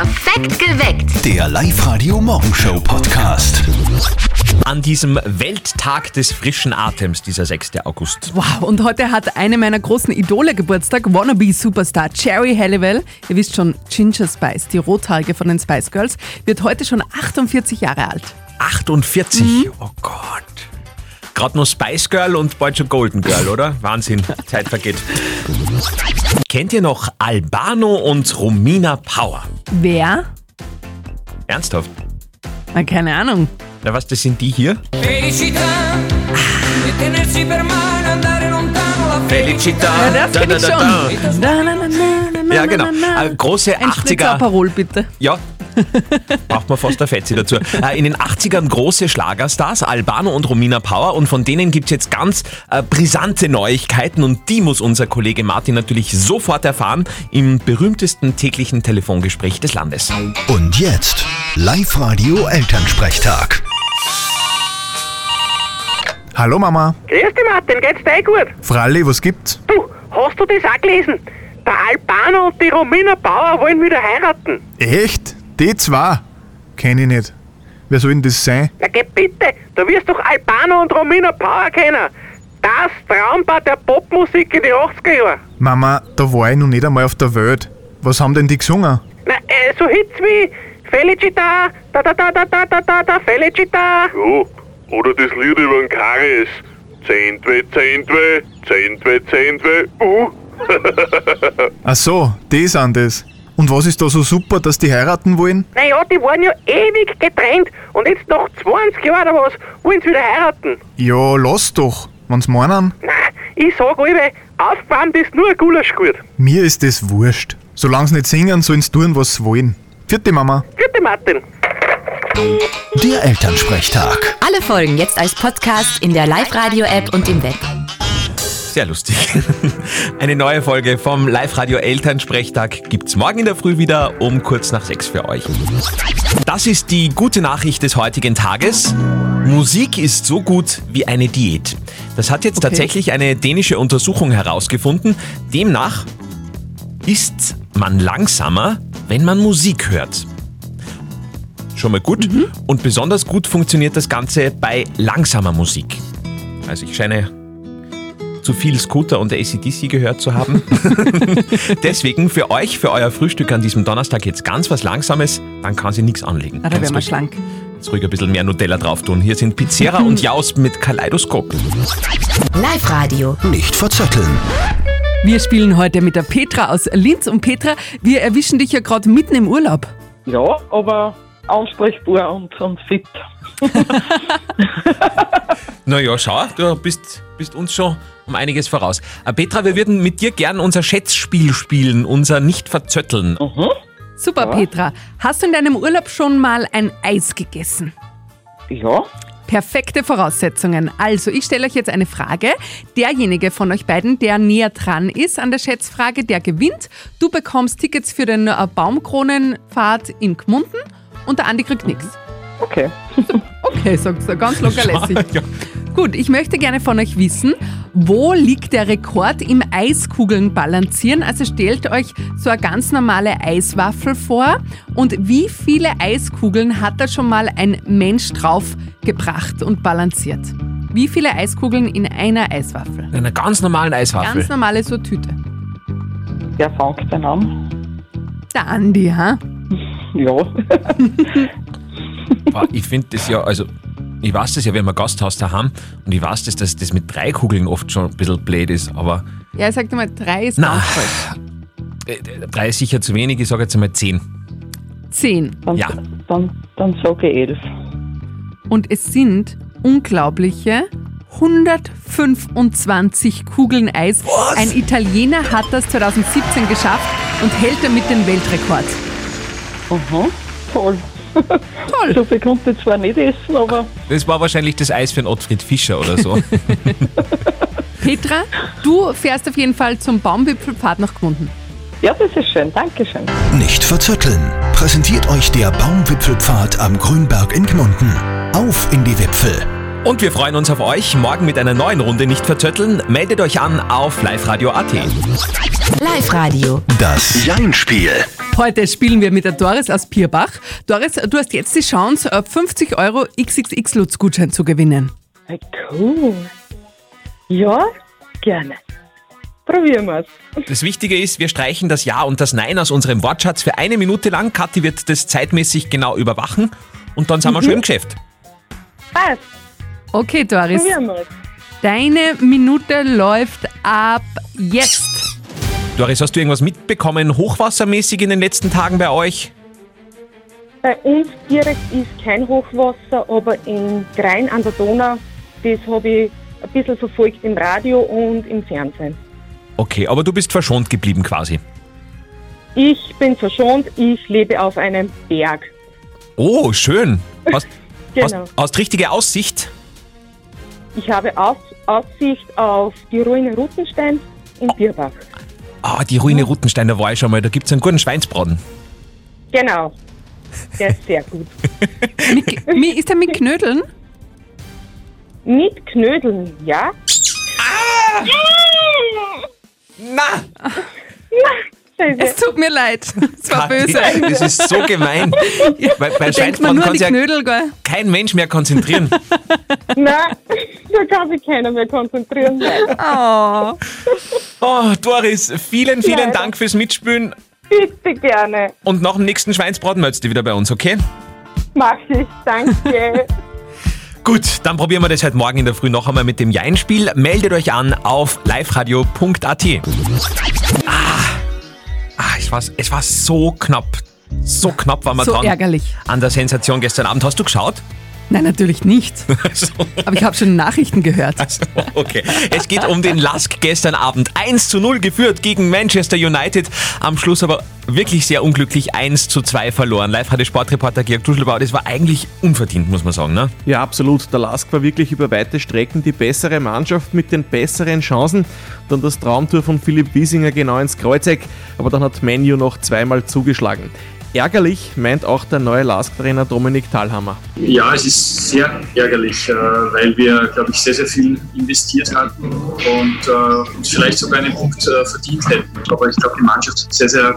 Perfekt geweckt. Der Live-Radio Morgenshow Podcast. An diesem Welttag des frischen Atems, dieser 6. August. Wow, und heute hat eine meiner großen Idole Geburtstag, Wannabe-Superstar Cherry Halliwell. Ihr wisst schon, Ginger Spice, die Rothaarige von den Spice Girls, wird heute schon 48 Jahre alt. 48, oh Gott. Gerade nur Spice Girl und bald schon Golden Girl, oder? Wahnsinn, Zeit vergeht. Kennt ihr noch Albano und Romina Power? Wer? Ernsthaft? Na, keine Ahnung. Na was, das sind die hier? Felicità di tenersi per mano, andare lontano la Felicita. Ja, das kenn ich schon. Na, na, na, na, na, Ja, genau. na, na. Große Ein Spritzer 80er. Aperol, bitte. Ja. Braucht man fast ein Fetzi dazu. Äh, In den 80ern große Schlagerstars, Albano und Romina Power. Und von denen gibt's jetzt ganz äh, brisante Neuigkeiten. Und die muss unser Kollege Martin natürlich sofort erfahren im berühmtesten täglichen Telefongespräch des Landes. Und jetzt Live-Radio Elternsprechtag. Hallo Mama. Grüß dich Martin, geht's dir eh gut? Fralli, was gibt's? Du, hast du das auch gelesen? Der Albano und die Romina Bauer wollen wieder heiraten. Echt? Die zwei? Kenn ich nicht. Wer soll denn das sein? Na geh bitte, du wirst doch Albano und Romina Bauer kennen. Das Traumpaar der Popmusik in den 80er Jahren. Mama, da war ich noch nicht einmal auf der Welt. Was haben denn die gesungen? Na, äh, so Hits wie Felicita, da da da da da da da da Felicita. Ja, oder das Lied über den Karies. Zentwe, Zentwe, Zentwe, Zentwe, uh. Ach so, die sind das. Und was ist da so super, dass die heiraten wollen? Naja, die waren ja ewig getrennt und jetzt nach 20 Jahren oder was wollen sie wieder heiraten. Ja, lass doch, wenn's meinen. Na, ich sag alle, aufgewärmt ist nur ein Gulaschgut. Mir ist das wurscht. Solange sie nicht singen, sollen sie tun, was sie wollen. Vierte Mama. Bitte Martin. Der Elternsprechtag. Alle Folgen jetzt als Podcast in der Live-Radio-App und im Web. Sehr lustig. Eine neue Folge vom Live-Radio Elternsprechtag gibt's morgen in der Früh wieder um kurz nach sechs für euch. Das ist die gute Nachricht des heutigen Tages. Musik ist so gut wie eine Diät. Das hat jetzt Okay. tatsächlich eine dänische Untersuchung herausgefunden. Demnach ist man langsamer, wenn man Musik hört. Schon mal gut. Und besonders gut funktioniert das Ganze bei langsamer Musik. Also ich scheine zu viel Scooter und ACDC gehört zu haben. Deswegen für euch, für euer Frühstück an diesem Donnerstag jetzt ganz was Langsames, dann kann sie nichts anlegen. Da Ganz werden wir schlank. Jetzt ruhig ein bisschen mehr Nutella drauf tun. Hier sind Pizzera und Jaus mit Kaleidoskop. Live-Radio. Nicht verzetteln. Wir spielen heute mit der Petra aus Linz. Und Petra, wir erwischen dich ja gerade mitten im Urlaub. Ja, aber ansprechbar und, und fit. Naja, schau, du bist, bist uns schon um einiges voraus. Äh, Petra, wir würden mit dir gern unser Schätzspiel spielen, unser Nicht-Verzötteln. Super, Petra. Hast du in deinem Urlaub schon mal ein Eis gegessen? Ja, Perfekte Voraussetzungen. Also, ich stelle euch jetzt eine Frage. Derjenige von euch beiden, der näher dran ist an der Schätzfrage, der gewinnt. Du bekommst Tickets für den äh, Baumkronenfahrt in Gmunden und der Andi kriegt nichts. okay. Okay, sagst du, ganz locker lässig. Ja. Gut, ich möchte gerne von euch wissen, wo liegt der Rekord im Eiskugeln balancieren? Also stellt euch so eine ganz normale Eiswaffel vor und wie viele Eiskugeln hat da schon mal ein Mensch drauf gebracht und balanciert? Wie viele Eiskugeln in einer Eiswaffel? In einer ganz normalen Eiswaffel. Ganz normale so Tüte. Wer fängt denn an? Der Andi, ha? Ja, ich finde das ja, also ich weiß das ja, wenn wir Gasthaus daheim und ich weiß das, dass das mit drei Kugeln oft schon ein bisschen blöd ist, aber Ja, sagt mal, drei ist Na. ganz falsch. äh, drei ist sicher zu wenig, ich sage jetzt einmal zehn. Zehn. dann, Ja. dann, dann sage ich elf. Und es sind unglaubliche 125 Kugeln Eis. Ein Italiener hat das 2017 geschafft und hält damit den Weltrekord. Aha, toll. Toll. So viel konnte ich zwar nicht essen, aber Das war wahrscheinlich das Eis für den Ottfried Fischer oder so. Petra, du fährst auf jeden Fall zum Baumwipfelpfad nach Gmunden. ja, das ist schön. Dankeschön. Nicht verzetteln. Präsentiert euch der Baumwipfelpfad am Grünberg in Gmunden. Auf in die Wipfel. Und wir freuen uns auf euch morgen mit einer neuen Runde nicht verzetteln. Meldet euch an auf liveradio.at. Live-Radio. Das Jein-Spiel. Heute spielen wir mit der Doris aus Pierbach. Doris, du hast jetzt die Chance, äh, 50 Euro XXX-Lutz-Gutschein zu gewinnen. Hey, cool. Ja, gerne. Probieren wir's. Das Wichtige ist, wir streichen das Ja und das Nein aus unserem Wortschatz für eine Minute lang. Kathi wird das zeitmäßig genau überwachen und dann sind wir schon im Geschäft. Passt. Okay, Doris, Probieren wir's. deine Minute läuft ab jetzt. Doris, hast du irgendwas mitbekommen, hochwassermäßig in den letzten Tagen bei euch? Bei uns direkt ist kein Hochwasser, aber in Grein an der Donau, das habe ich ein bisschen verfolgt im Radio und im Fernsehen. Okay, aber du bist verschont geblieben quasi. Ich bin verschont, ich lebe auf einem Berg. Oh, schön. Hast, Genau. hast, hast richtige Aussicht? Ich habe Aus Aussicht auf die Ruine Rutenstein in Bierbach. Ah, die Ruine Rutenstein, da war ich schon mal. Da gibt es einen guten Schweinsbraten. Genau. Der ist sehr gut. Mit, mi- ist er mit Knödeln? Mit Knödeln, ja? Na, Scheiße. Es tut mir leid. Es war Kathi, böse. das ist so gemein. Weil bei man Schweinsbraten kann sich ja Knödel, gell? kein Mensch mehr konzentrieren. Nein, da kann sich keiner mehr konzentrieren. Oh. Oh, Doris, vielen, vielen Leider. Dank fürs Mitspielen. Bitte gerne. Und nach dem nächsten Schweinsbraten meldest du wieder bei uns, okay? Mach ich. Danke. Gut, dann probieren wir das heute Morgen in der Früh noch einmal mit dem Jein-Spiel. Meldet euch an auf liveradio.at. Ah, ah es, war, es war so knapp. So knapp war man So dran ärgerlich. an der Sensation gestern Abend. Hast du geschaut? Nein, natürlich nicht. So. Aber ich habe schon Nachrichten gehört. Also, okay. Es geht um den Lask gestern Abend. 1 zu 0 geführt gegen Manchester United. Am Schluss aber wirklich sehr unglücklich 1 zu 2 verloren. Live hatte Sportreporter Georg Duschelbauer. Das war eigentlich unverdient, muss man sagen. Ne? Ja, absolut. Der Lask war wirklich über weite Strecken die bessere Mannschaft mit den besseren Chancen. Dann das Traumtor von Philipp Wiesinger genau ins Kreuzeck, aber dann hat Menu noch zweimal zugeschlagen. Ärgerlich meint auch der neue Lask-Trainer Dominik Thalhammer. Ja, es ist sehr ärgerlich, äh, weil wir, glaube ich, sehr, sehr viel investiert hatten und äh, uns vielleicht sogar einen Punkt äh, verdient hätten. Aber ich glaube, die Mannschaft hat sehr, sehr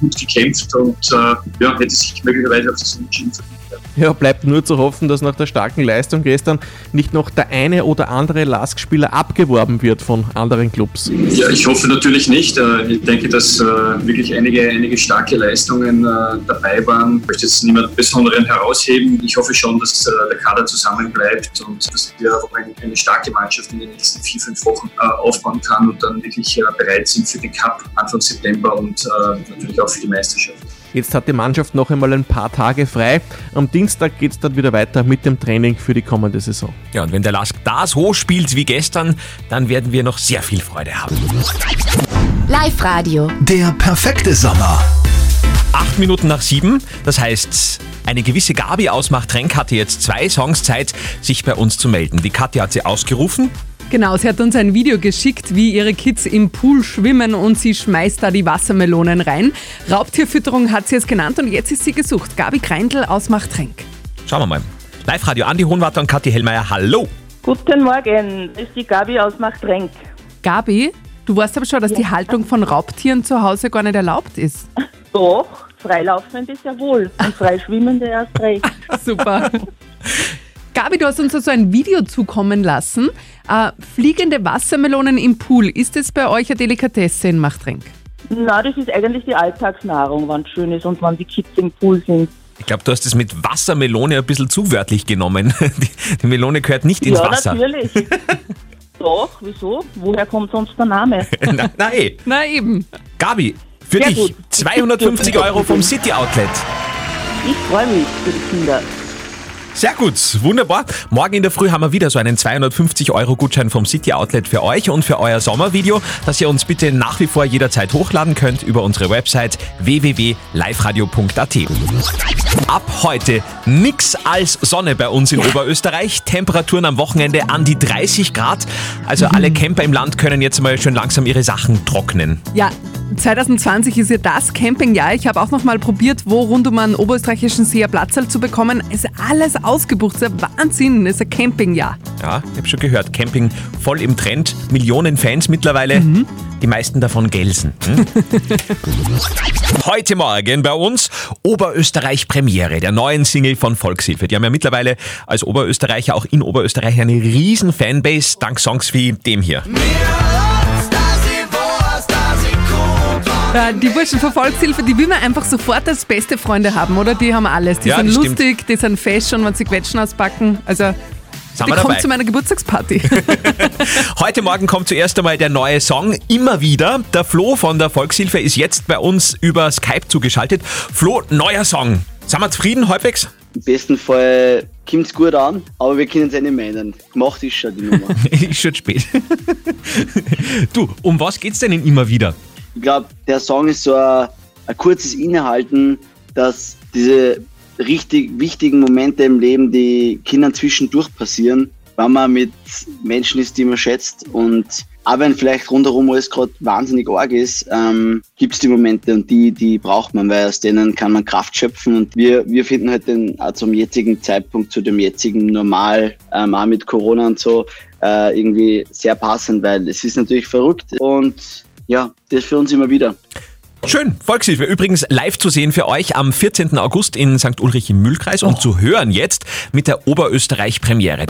gut gekämpft und äh, ja, hätte sich möglicherweise auf das Unentschieden verdient. Ja, bleibt nur zu hoffen, dass nach der starken Leistung gestern nicht noch der eine oder andere Lask-Spieler abgeworben wird von anderen Clubs. Ja, ich hoffe natürlich nicht. Äh, Ich denke, dass äh, wirklich einige, einige starke Leistungen äh, dabei waren. Ich möchte jetzt niemanden Besonderen herausheben. Ich hoffe schon, dass der Kader zusammenbleibt und dass wir auch eine, starke Mannschaft in den nächsten vier, fünf Wochen aufbauen kann und dann wirklich bereit sind für den Cup Anfang September und natürlich auch für die Meisterschaft. Jetzt hat die Mannschaft noch einmal ein paar Tage frei. Am Dienstag geht es dann wieder weiter mit dem Training für die kommende Saison. Ja, und wenn der Lask da so spielt wie gestern, dann werden wir noch sehr viel Freude haben. Live-Radio. Der perfekte Sommer. Acht Minuten nach sieben, das heißt, eine gewisse Gabi aus Machtrenk hatte jetzt zwei Songs Zeit, sich bei uns zu melden. Die Katja hat sie ausgerufen. Genau, sie hat uns ein Video geschickt, wie ihre Kids im Pool schwimmen und sie schmeißt da die Wassermelonen rein. Raubtierfütterung hat sie es genannt und jetzt ist sie gesucht. Gabi Kreindl aus Machtrenk. Schauen wir mal. Live-Radio Andi Hohenwarter und Kathi Hellmeier, hallo. Guten Morgen, das ist die Gabi aus Machtrenk. Gabi, du weißt aber schon, dass die Haltung von Raubtieren zu Hause gar nicht erlaubt ist. Doch, freilaufende sehr wohl und freischwimmende erst recht. Super. Gabi, du hast uns also ein Video zukommen lassen. Äh, fliegende Wassermelonen im Pool. Ist es bei euch eine Delikatesse in Machtrenk? Na, das ist eigentlich die Alltagsnahrung, wenn es schön ist und wenn die Kids im Pool sind. Ich glaube, du hast es mit Wassermelone ein bisschen zu wörtlich genommen. Die, die Melone gehört nicht ins ja, Wasser. natürlich. Doch, wieso? Woher kommt sonst der Name? na, na eh. Na eben. Gabi, für Sehr dich gut. 250 Euro vom City Outlet. Ich freue mich für die Kinder. Sehr gut, wunderbar. Morgen in der Früh haben wir wieder so einen 250 Euro Gutschein vom City Outlet für euch und für euer Sommervideo, das ihr uns bitte nach wie vor jederzeit hochladen könnt über unsere Website www.liveradio.at. Ab heute nix als Sonne bei uns in Oberösterreich. Temperaturen am Wochenende an die 30 Grad. Also alle Camper im Land können jetzt mal schön langsam ihre Sachen trocknen. Ja, 2020 ist ja das Campingjahr. Ich habe auch noch mal probiert, wo rund um einen oberösterreichischen See ein Platzal zu bekommen. Es ist alles ausgebucht. Das ist ein Wahnsinn. Es ist ein Campingjahr. Ja, ich habe schon gehört, Camping voll im Trend, Millionen Fans mittlerweile, die meisten davon Gelsen. Hm? Heute Morgen bei uns Oberösterreich Premiere der neuen Single von Volkshilfe. Die haben ja mittlerweile als Oberösterreicher auch in Österreich eine riesen Fanbase dank Songs wie dem hier. Ja, die Burschen von Volkshilfe, die will man einfach sofort als beste Freunde haben, oder? Die haben alles. Die Ja, sind das stimmt. lustig, die sind fest schon, wenn sie Quetschen auspacken. Also, Sind die wir kommt dabei. zu meiner Geburtstagsparty. Heute Morgen kommt zuerst einmal der neue Song. Immer wieder. Der Flo von der Volkshilfe ist jetzt bei uns über Skype zugeschaltet. Flo, neuer Song. Sind wir zufrieden halbwegs? Im besten Fall kommt es gut an, aber wir können es nicht mehr ändern. Gemacht ist schon die Nummer. ist schon spät. du, um was geht's denn in immer wieder? Ich glaube, der Song ist so ein, kurzes Innehalten, dass diese richtig wichtigen Momente im Leben, die Kindern zwischendurch passieren, wenn man mit Menschen ist, die man schätzt und auch wenn vielleicht rundherum alles gerade wahnsinnig arg ist, ähm, gibt es die Momente und die, die braucht man, weil aus denen kann man Kraft schöpfen und wir, wir finden halt den auch zum jetzigen Zeitpunkt, zu dem jetzigen Normal, ähm, auch mit Corona und so, äh, irgendwie sehr passend, weil es ist natürlich verrückt und ja, das für uns immer wieder. Schön, Volkshilfe. Übrigens live zu sehen für euch am 14. August in St. Ulrich im Mühlkreis und zu hören jetzt mit der Oberösterreich-Premiere.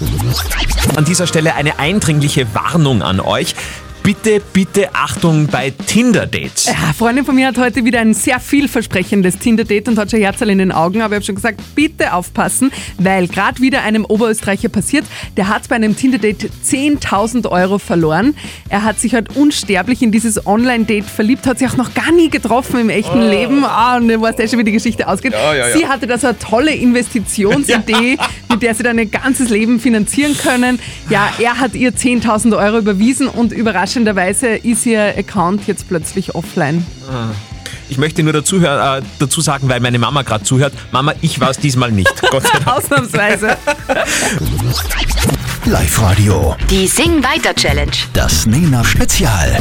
An dieser Stelle eine eindringliche Warnung an euch. Bitte, bitte Achtung bei Tinder-Dates. Ja, eine Freundin von mir hat heute wieder ein sehr vielversprechendes Tinder-Date und hat schon Herzl in den Augen, aber ich habe schon gesagt, bitte aufpassen, weil gerade wieder einem Oberösterreicher passiert, der hat bei einem Tinder-Date 10.000 Euro verloren. Er hat sich halt unsterblich in dieses Online-Date verliebt, hat sich auch noch gar nie getroffen im echten Leben. Ah, und du weißt ja schon, wie die Geschichte ausgeht. Ja, ja, ja. Sie hatte das eine tolle Investitionsidee, mit der sie dann ein ganzes Leben finanzieren können. Ja, er hat ihr 10.000 Euro überwiesen und überraschenderweise ist ihr Account jetzt plötzlich offline. Ich möchte nur dazu, äh, dazu sagen, weil meine Mama gerade zuhört. Mama, ich war es diesmal nicht. Gott sei Dank. Ausnahmsweise. Live-Radio. Die Sing Weiter Challenge. Das Nena Spezial.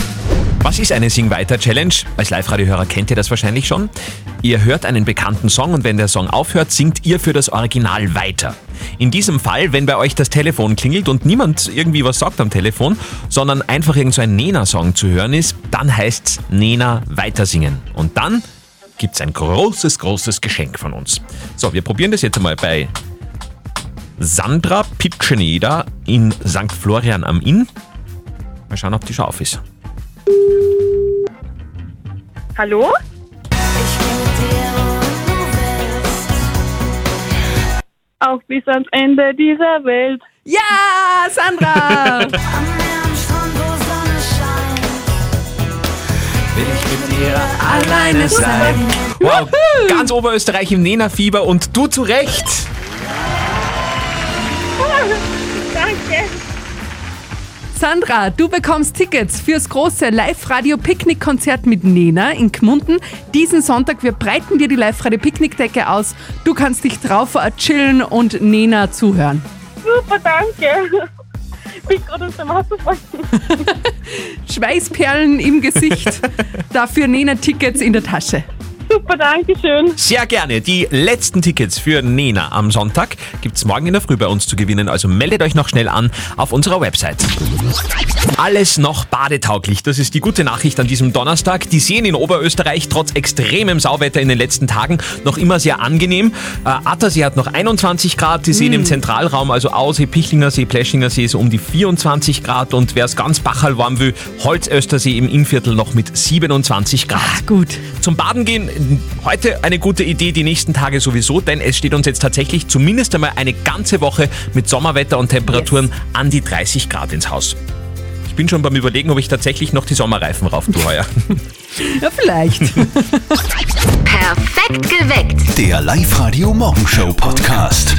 Was ist eine Sing weiter Challenge? Als Live-Radio-Hörer kennt ihr das wahrscheinlich schon. Ihr hört einen bekannten Song und wenn der Song aufhört, singt ihr für das Original weiter. In diesem Fall, wenn bei euch das Telefon klingelt und niemand irgendwie was sagt am Telefon, sondern einfach irgend so ein Nena-Song zu hören ist, dann heißt's Nena weitersingen. Und dann gibt's ein großes, großes Geschenk von uns. So, wir probieren das jetzt einmal bei Sandra Pitscheneder in St. Florian am Inn. Mal schauen, ob die schon auf ist. Hallo? Auch bis ans Ende dieser Welt. Ja, Sandra! alleine sein. Wow, ganz Oberösterreich im Nena-Fieber und du zu Recht. Danke. Sandra, du bekommst Tickets fürs große Live-Radio-Picknick-Konzert mit Nena in Gmunden. Diesen Sonntag, wir breiten dir die Live-Radio-Picknickdecke aus. Du kannst dich drauf äh, chillen und Nena zuhören. Super, danke. Ich bin gerade aus dem. Schweißperlen im Gesicht. Dafür Nena-Tickets in der Tasche. Super, danke schön. Sehr gerne. Die letzten Tickets für Nena am Sonntag gibt's morgen in der Früh bei uns zu gewinnen. Also meldet euch noch schnell an auf unserer Website. Alles noch badetauglich. Das ist die gute Nachricht an diesem Donnerstag. Die Seen in Oberösterreich trotz extremem Sauwetter in den letzten Tagen noch immer sehr angenehm. Äh, Attersee hat noch 21 Grad. Die Seen im Zentralraum, also Aussee, Pichlinger See, Pleschinger See, so um die 24 Grad. Und wer es ganz bachal warm will, Holzöstersee im Innviertel noch mit 27 Grad. Gut. Zum Baden gehen, heute eine gute Idee, die nächsten Tage sowieso, denn es steht uns jetzt tatsächlich zumindest einmal eine ganze Woche mit Sommerwetter und Temperaturen an die 30 Grad ins Haus. Ich bin schon beim Überlegen, ob ich tatsächlich noch die Sommerreifen rauf tue heuer. Ja, vielleicht. Perfekt geweckt. Der Live-Radio Morgenshow Podcast.